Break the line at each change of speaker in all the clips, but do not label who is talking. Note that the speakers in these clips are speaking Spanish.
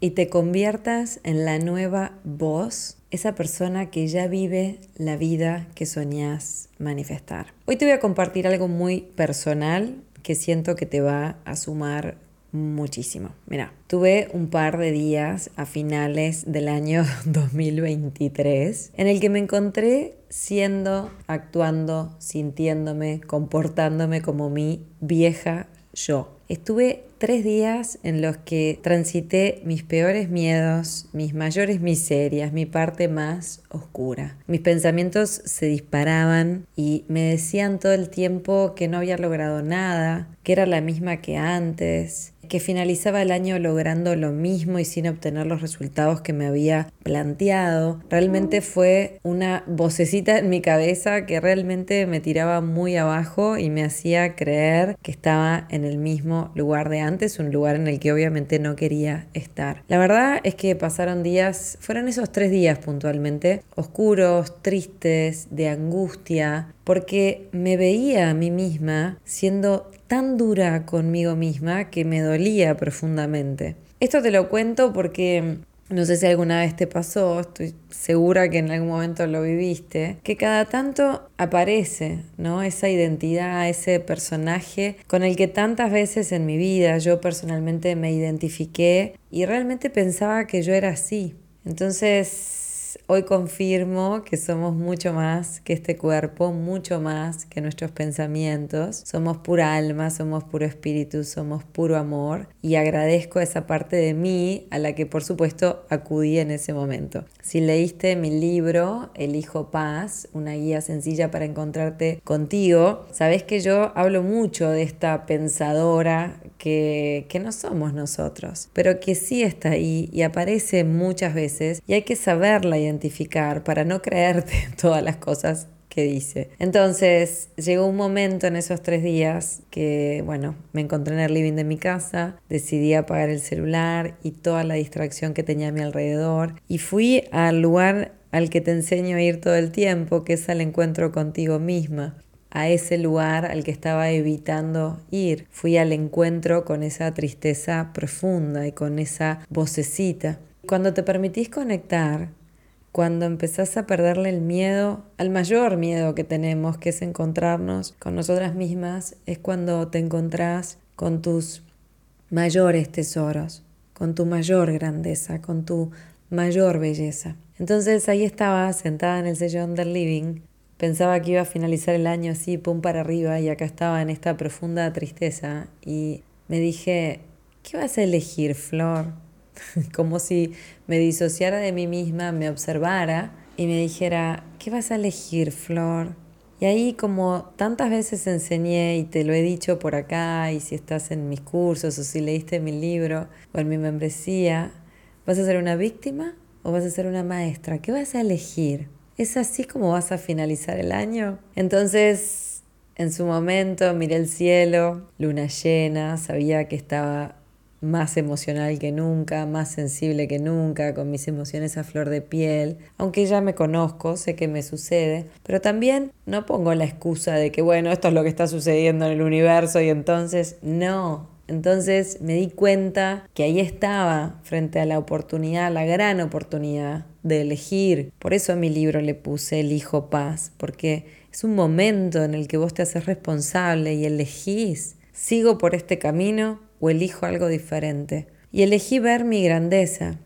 y te conviertas en la nueva voz, esa persona que ya vive la vida que soñás manifestar. Hoy te voy a compartir algo muy personal que siento que te va a sumar muchísimo. Mira, tuve un par de días a finales del año 2023 en el que me encontré siendo, actuando, sintiéndome, comportándome como mi vieja yo. Estuve tres días en los que transité mis peores miedos, mis mayores miserias, mi parte más oscura. Mis pensamientos se disparaban y me decían todo el tiempo que no había logrado nada, que era la misma que antes, que finalizaba el año logrando lo mismo y sin obtener los resultados que me había planteado. Realmente fue una vocecita en mi cabeza que realmente me tiraba muy abajo y me hacía creer que estaba en el mismo lugar de antes, un lugar en el que obviamente no quería estar. La verdad es que pasaron días, fueron esos tres días puntualmente, oscuros, tristes, de angustia, porque me veía a mí misma siendo tan dura conmigo misma que me dolía profundamente. Esto te lo cuento porque no sé si alguna vez te pasó, estoy segura que en algún momento lo viviste, que cada tanto aparece, ¿no? Esa identidad, ese personaje con el que tantas veces en mi vida yo personalmente me identifiqué y realmente pensaba que yo era así. Entonces hoy confirmo que somos mucho más que este cuerpo, mucho más que nuestros pensamientos. Somos pura alma, somos puro espíritu, somos puro amor y agradezco esa parte de mí a la que por supuesto acudí en ese momento. Si leíste mi libro Elijo Paz, una guía sencilla para encontrarte contigo, sabes que yo hablo mucho de esta pensadora que, que no somos nosotros, pero que sí está ahí y aparece muchas veces y hay que saberla para no creerte todas las cosas que dice. Entonces llegó un momento en esos tres días que, bueno, me encontré en el living de mi casa, decidí apagar el celular y toda la distracción que tenía a mi alrededor y fui al lugar al que te enseño a ir todo el tiempo, que es al encuentro contigo misma a ese lugar al que estaba evitando ir. Fui al encuentro con esa tristeza profunda y con esa vocecita. Cuando te permitís conectar, cuando empezás a perderle el miedo al mayor miedo que tenemos, que es encontrarnos con nosotras mismas, es cuando te encontrás con tus mayores tesoros, con tu mayor grandeza, con tu mayor belleza. Entonces ahí estaba sentada en el sillón del living, Pensaba que iba a finalizar el año así, pum para arriba, y acá estaba en esta profunda tristeza. Y me dije, ¿qué vas a elegir, Flor? Como si me disociara de mí misma, me observara y me dijera, ¿qué vas a elegir, Flor? Y ahí como tantas veces enseñé y te lo he dicho por acá, y si estás en mis cursos o si leíste mi libro o en mi membresía, ¿vas a ser una víctima o vas a ser una maestra? ¿Qué vas a elegir? ¿Es así como vas a finalizar el año? Entonces, en su momento miré el cielo, luna llena, sabía que estaba más emocional que nunca, más sensible que nunca, con mis emociones a flor de piel, aunque ya me conozco, sé que me sucede, pero también no pongo la excusa de que, bueno, esto es lo que está sucediendo en el universo y entonces no. Entonces me di cuenta que ahí estaba, frente a la oportunidad, la gran oportunidad de elegir. Por eso a mi libro le puse Elijo Paz, porque es un momento en el que vos te haces responsable y elegís, sigo por este camino o elijo algo diferente. Y elegí ver mi grandeza.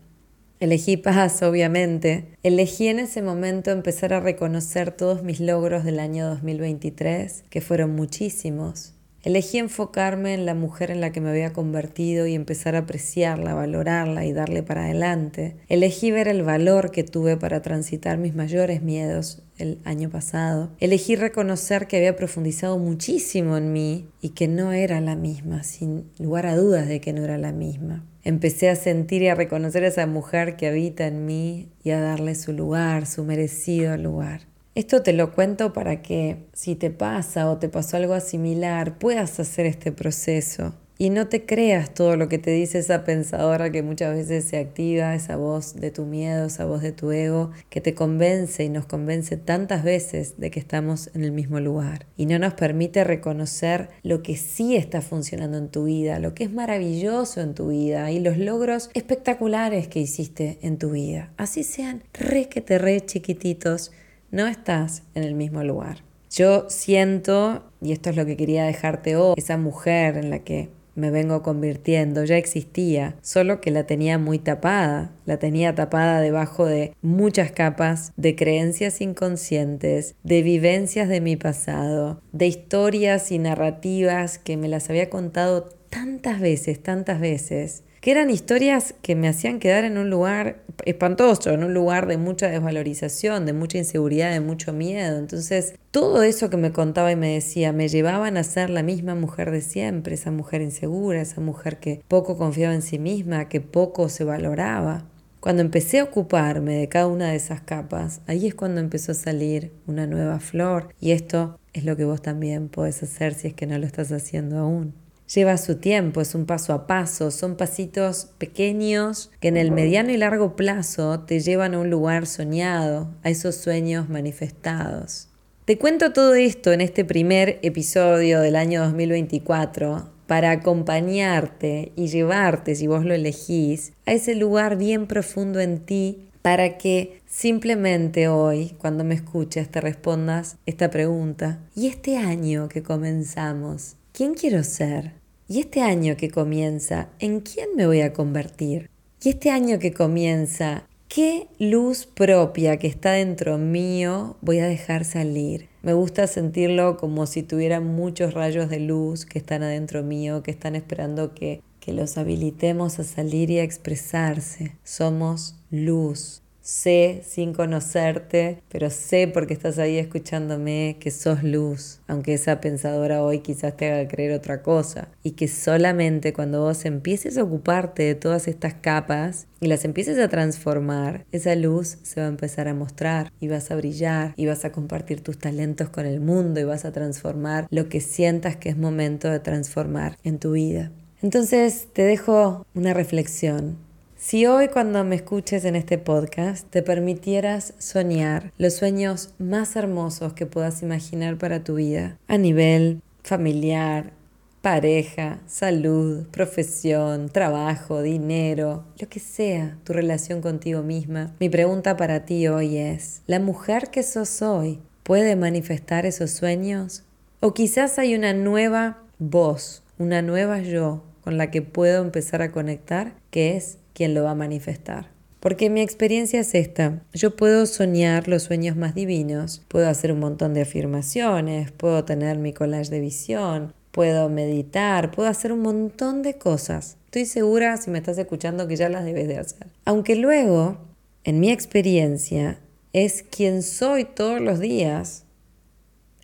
Elegí paz, obviamente. Elegí en ese momento empezar a reconocer todos mis logros del año 2023, que fueron muchísimos. Elegí enfocarme en la mujer en la que me había convertido y empezar a apreciarla, valorarla y darle para adelante. Elegí ver el valor que tuve para transitar mis mayores miedos el año pasado. Elegí reconocer que había profundizado muchísimo en mí y que no era la misma, sin lugar a dudas de que no era la misma. Empecé a sentir y a reconocer a esa mujer que habita en mí y a darle su lugar, su merecido lugar. Esto te lo cuento para que si te pasa o te pasó algo similar, puedas hacer este proceso y no te creas todo lo que te dice esa pensadora que muchas veces se activa, esa voz de tu miedo, esa voz de tu ego, que te convence y nos convence tantas veces de que estamos en el mismo lugar y no nos permite reconocer lo que sí está funcionando en tu vida, lo que es maravilloso en tu vida y los logros espectaculares que hiciste en tu vida. Así sean re que te re chiquititos no estás en el mismo lugar. Yo siento, y esto es lo que quería dejarte hoy, esa mujer en la que me vengo convirtiendo ya existía, solo que la tenía muy tapada, la tenía tapada debajo de muchas capas de creencias inconscientes, de vivencias de mi pasado, de historias y narrativas que me las había contado tantas veces, tantas veces, que eran historias que me hacían quedar en un lugar espantoso, en un lugar de mucha desvalorización, de mucha inseguridad, de mucho miedo. Entonces, todo eso que me contaba y me decía me llevaban a ser la misma mujer de siempre, esa mujer insegura, esa mujer que poco confiaba en sí misma, que poco se valoraba. Cuando empecé a ocuparme de cada una de esas capas, ahí es cuando empezó a salir una nueva flor y esto es lo que vos también podés hacer si es que no lo estás haciendo aún. Lleva su tiempo, es un paso a paso, son pasitos pequeños que en el mediano y largo plazo te llevan a un lugar soñado, a esos sueños manifestados. Te cuento todo esto en este primer episodio del año 2024 para acompañarte y llevarte, si vos lo elegís, a ese lugar bien profundo en ti para que simplemente hoy, cuando me escuches, te respondas esta pregunta. ¿Y este año que comenzamos? ¿Quién quiero ser? ¿Y este año que comienza, en quién me voy a convertir? ¿Y este año que comienza, qué luz propia que está dentro mío voy a dejar salir? Me gusta sentirlo como si tuviera muchos rayos de luz que están adentro mío, que están esperando que, que los habilitemos a salir y a expresarse. Somos luz. Sé sin conocerte, pero sé porque estás ahí escuchándome que sos luz, aunque esa pensadora hoy quizás te haga creer otra cosa. Y que solamente cuando vos empieces a ocuparte de todas estas capas y las empieces a transformar, esa luz se va a empezar a mostrar y vas a brillar y vas a compartir tus talentos con el mundo y vas a transformar lo que sientas que es momento de transformar en tu vida. Entonces te dejo una reflexión si hoy cuando me escuches en este podcast te permitieras soñar los sueños más hermosos que puedas imaginar para tu vida, a nivel familiar, pareja, salud, profesión, trabajo, dinero, lo que sea, tu relación contigo misma, mi pregunta para ti hoy es, ¿la mujer que sos hoy puede manifestar esos sueños? ¿O quizás hay una nueva voz, una nueva yo con la que puedo empezar a conectar, que es quien lo va a manifestar. Porque mi experiencia es esta. Yo puedo soñar los sueños más divinos, puedo hacer un montón de afirmaciones, puedo tener mi collage de visión, puedo meditar, puedo hacer un montón de cosas. Estoy segura, si me estás escuchando, que ya las debes de hacer. Aunque luego, en mi experiencia, es quien soy todos los días,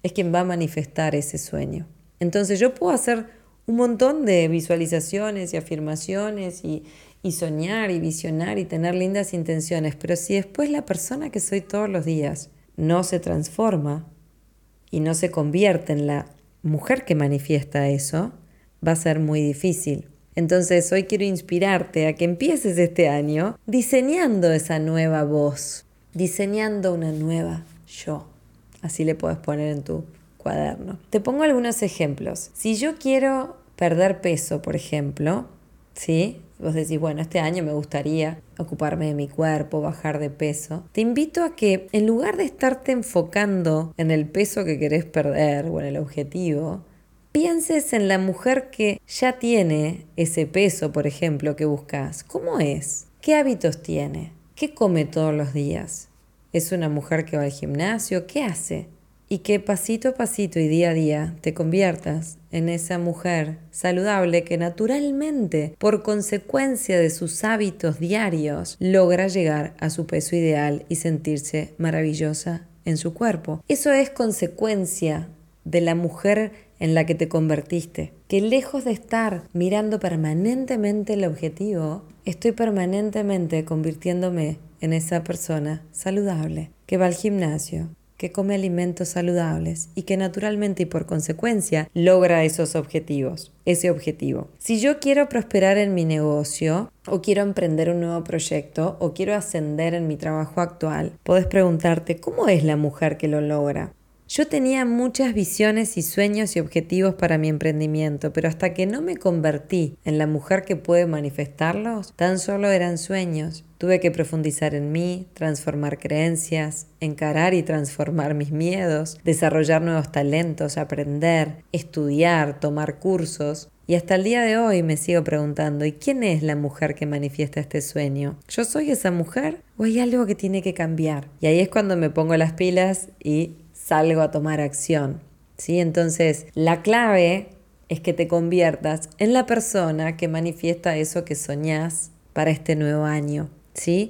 es quien va a manifestar ese sueño. Entonces yo puedo hacer un montón de visualizaciones y afirmaciones y, y soñar y visionar y tener lindas intenciones, pero si después la persona que soy todos los días no se transforma y no se convierte en la mujer que manifiesta eso, va a ser muy difícil. Entonces hoy quiero inspirarte a que empieces este año diseñando esa nueva voz, diseñando una nueva yo. Así le puedes poner en tu cuaderno. Te pongo algunos ejemplos. Si yo quiero perder peso, por ejemplo, ¿sí? Vos decís, bueno, este año me gustaría ocuparme de mi cuerpo, bajar de peso. Te invito a que en lugar de estarte enfocando en el peso que querés perder o en el objetivo, pienses en la mujer que ya tiene ese peso, por ejemplo, que buscas. ¿Cómo es? ¿Qué hábitos tiene? ¿Qué come todos los días? ¿Es una mujer que va al gimnasio? ¿Qué hace? Y que pasito a pasito y día a día te conviertas en esa mujer saludable que naturalmente, por consecuencia de sus hábitos diarios, logra llegar a su peso ideal y sentirse maravillosa en su cuerpo. Eso es consecuencia de la mujer en la que te convertiste, que lejos de estar mirando permanentemente el objetivo, estoy permanentemente convirtiéndome en esa persona saludable, que va al gimnasio, que come alimentos saludables y que naturalmente y por consecuencia logra esos objetivos, ese objetivo. Si yo quiero prosperar en mi negocio o quiero emprender un nuevo proyecto o quiero ascender en mi trabajo actual, puedes preguntarte, ¿cómo es la mujer que lo logra? Yo tenía muchas visiones y sueños y objetivos para mi emprendimiento, pero hasta que no me convertí en la mujer que puede manifestarlos, tan solo eran sueños. Tuve que profundizar en mí, transformar creencias, encarar y transformar mis miedos, desarrollar nuevos talentos, aprender, estudiar, tomar cursos. Y hasta el día de hoy me sigo preguntando, ¿y quién es la mujer que manifiesta este sueño? ¿Yo soy esa mujer o hay algo que tiene que cambiar? Y ahí es cuando me pongo las pilas y salgo a tomar acción. ¿sí? Entonces, la clave es que te conviertas en la persona que manifiesta eso que soñás para este nuevo año.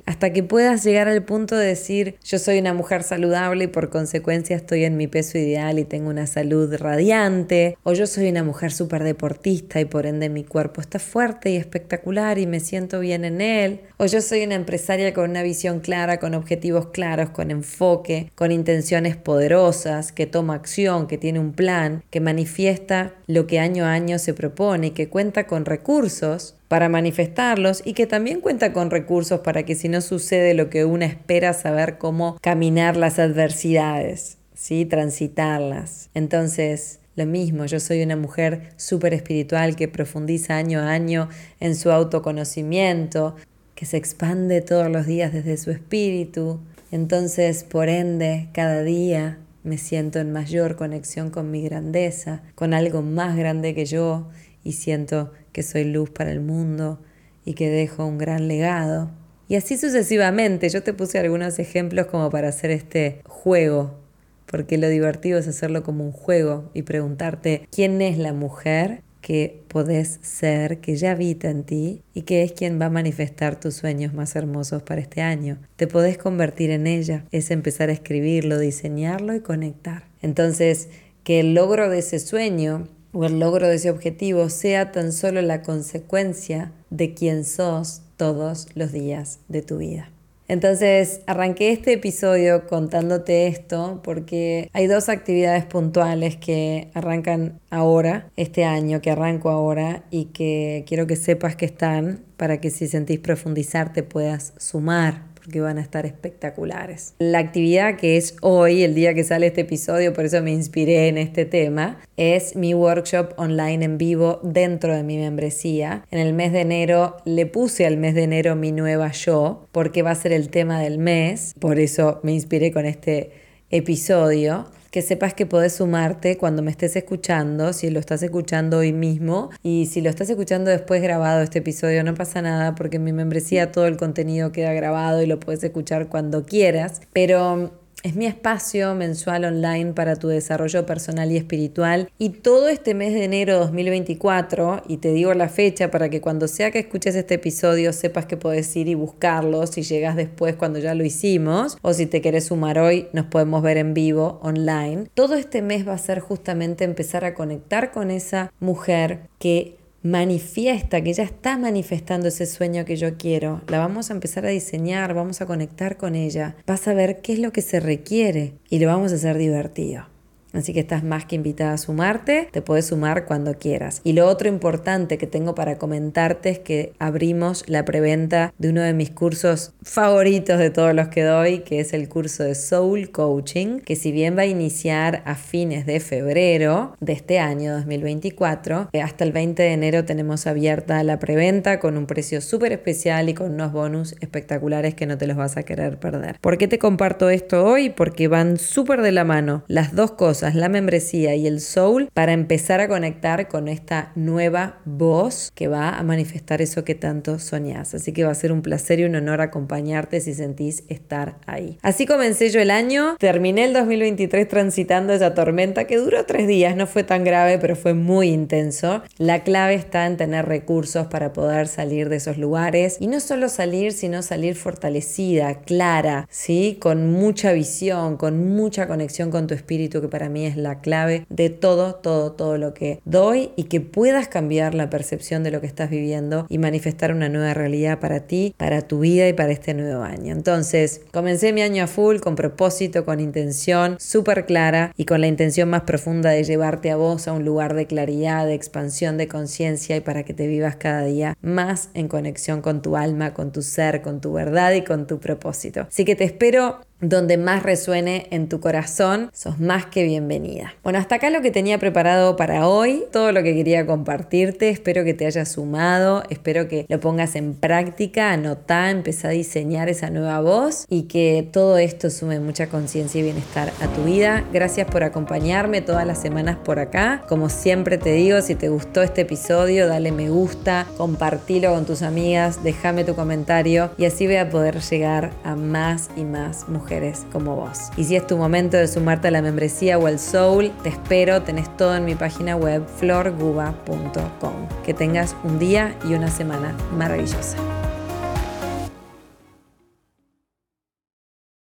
Hasta que puedas llegar al punto de decir, yo soy una mujer saludable y por consecuencia estoy en mi peso ideal y tengo una salud radiante, o yo soy una mujer súper deportista y por ende mi cuerpo está fuerte y espectacular y me siento bien en él, o yo soy una empresaria con una visión clara, con objetivos claros, con enfoque, con intenciones poderosas, que toma acción, que tiene un plan, que manifiesta lo que año a año se propone, que cuenta con recursos para manifestarlos y que también cuenta con recursos para que si no sucede lo que una espera, saber cómo caminar las adversidades, ¿sí? transitarlas. Entonces, lo mismo, yo soy una mujer súper espiritual que profundiza año a año en su autoconocimiento, que se expande todos los días desde su espíritu. Entonces, por ende, cada día me siento en mayor conexión con mi grandeza, con algo más grande que yo y siento que soy luz para el mundo y que dejo un gran legado. Y así sucesivamente, yo te puse algunos ejemplos como para hacer este juego, porque lo divertido es hacerlo como un juego y preguntarte quién es la mujer que podés ser, que ya habita en ti y que es quien va a manifestar tus sueños más hermosos para este año. Te podés convertir en ella, es empezar a escribirlo, diseñarlo y conectar. Entonces, que el logro de ese sueño o el logro de ese objetivo sea tan solo la consecuencia de quien sos todos los días de tu vida. Entonces arranqué este episodio contándote esto porque hay dos actividades puntuales que arrancan ahora, este año, que arranco ahora y que quiero que sepas que están para que si sentís profundizar te puedas sumar que van a estar espectaculares. La actividad que es hoy, el día que sale este episodio, por eso me inspiré en este tema, es mi workshop online en vivo dentro de mi membresía. En el mes de enero le puse al mes de enero mi nueva yo, porque va a ser el tema del mes, por eso me inspiré con este episodio que sepas que podés sumarte cuando me estés escuchando, si lo estás escuchando hoy mismo. Y si lo estás escuchando después grabado este episodio, no pasa nada porque en mi membresía todo el contenido queda grabado y lo puedes escuchar cuando quieras, pero es mi espacio mensual online para tu desarrollo personal y espiritual y todo este mes de enero 2024, y te digo la fecha para que cuando sea que escuches este episodio sepas que puedes ir y buscarlo si llegas después cuando ya lo hicimos o si te querés sumar hoy nos podemos ver en vivo online. Todo este mes va a ser justamente empezar a conectar con esa mujer que manifiesta, que ya está manifestando ese sueño que yo quiero. La vamos a empezar a diseñar, vamos a conectar con ella. Vas a ver qué es lo que se requiere y lo vamos a hacer divertido. Así que estás más que invitada a sumarte, te puedes sumar cuando quieras. Y lo otro importante que tengo para comentarte es que abrimos la preventa de uno de mis cursos favoritos de todos los que doy, que es el curso de Soul Coaching, que si bien va a iniciar a fines de febrero de este año 2024, eh, hasta el 20 de enero tenemos abierta la preventa con un precio súper especial y con unos bonus espectaculares que no te los vas a querer perder. ¿Por qué te comparto esto hoy? Porque van súper de la mano las dos cosas cosas, la membresía y el soul, para empezar a conectar con esta nueva voz que va a manifestar eso que tanto soñás. Así que va a ser un placer y un honor acompañarte si sentís estar ahí. Así comencé yo el año, terminé el 2023 transitando esa tormenta que duró tres días, no fue tan grave, pero fue muy intenso. La clave está en tener recursos para poder salir de esos lugares y no solo salir, sino salir fortalecida, clara, ¿sí? Con mucha visión, con mucha conexión con tu espíritu, que para mí es la clave de todo, todo, todo lo que doy y que puedas cambiar la percepción de lo que estás viviendo y manifestar una nueva realidad para ti, para tu vida y para este nuevo año. Entonces, comencé mi año a full con propósito, con intención súper clara y con la intención más profunda de llevarte a vos a un lugar de claridad, de expansión de conciencia y para que te vivas cada día más en conexión con tu alma, con tu ser, con tu verdad y con tu propósito. Así que te espero donde más resuene en tu corazón, sos más que bienvenida. Bueno, hasta acá lo que tenía preparado para hoy, todo lo que quería compartirte, espero que te haya sumado, espero que lo pongas en práctica, anotá, empezá a diseñar esa nueva voz y que todo esto sume mucha conciencia y bienestar a tu vida. Gracias por acompañarme todas las semanas por acá. Como siempre te digo, si te gustó este episodio, dale me gusta, compartilo con tus amigas, déjame tu comentario y así voy a poder llegar a más y más mujeres como vos. Y si es tu momento de sumarte a la membresía o al Soul, te espero, tenés todo en mi página web florguba.com. Que tengas un día y una semana maravillosa.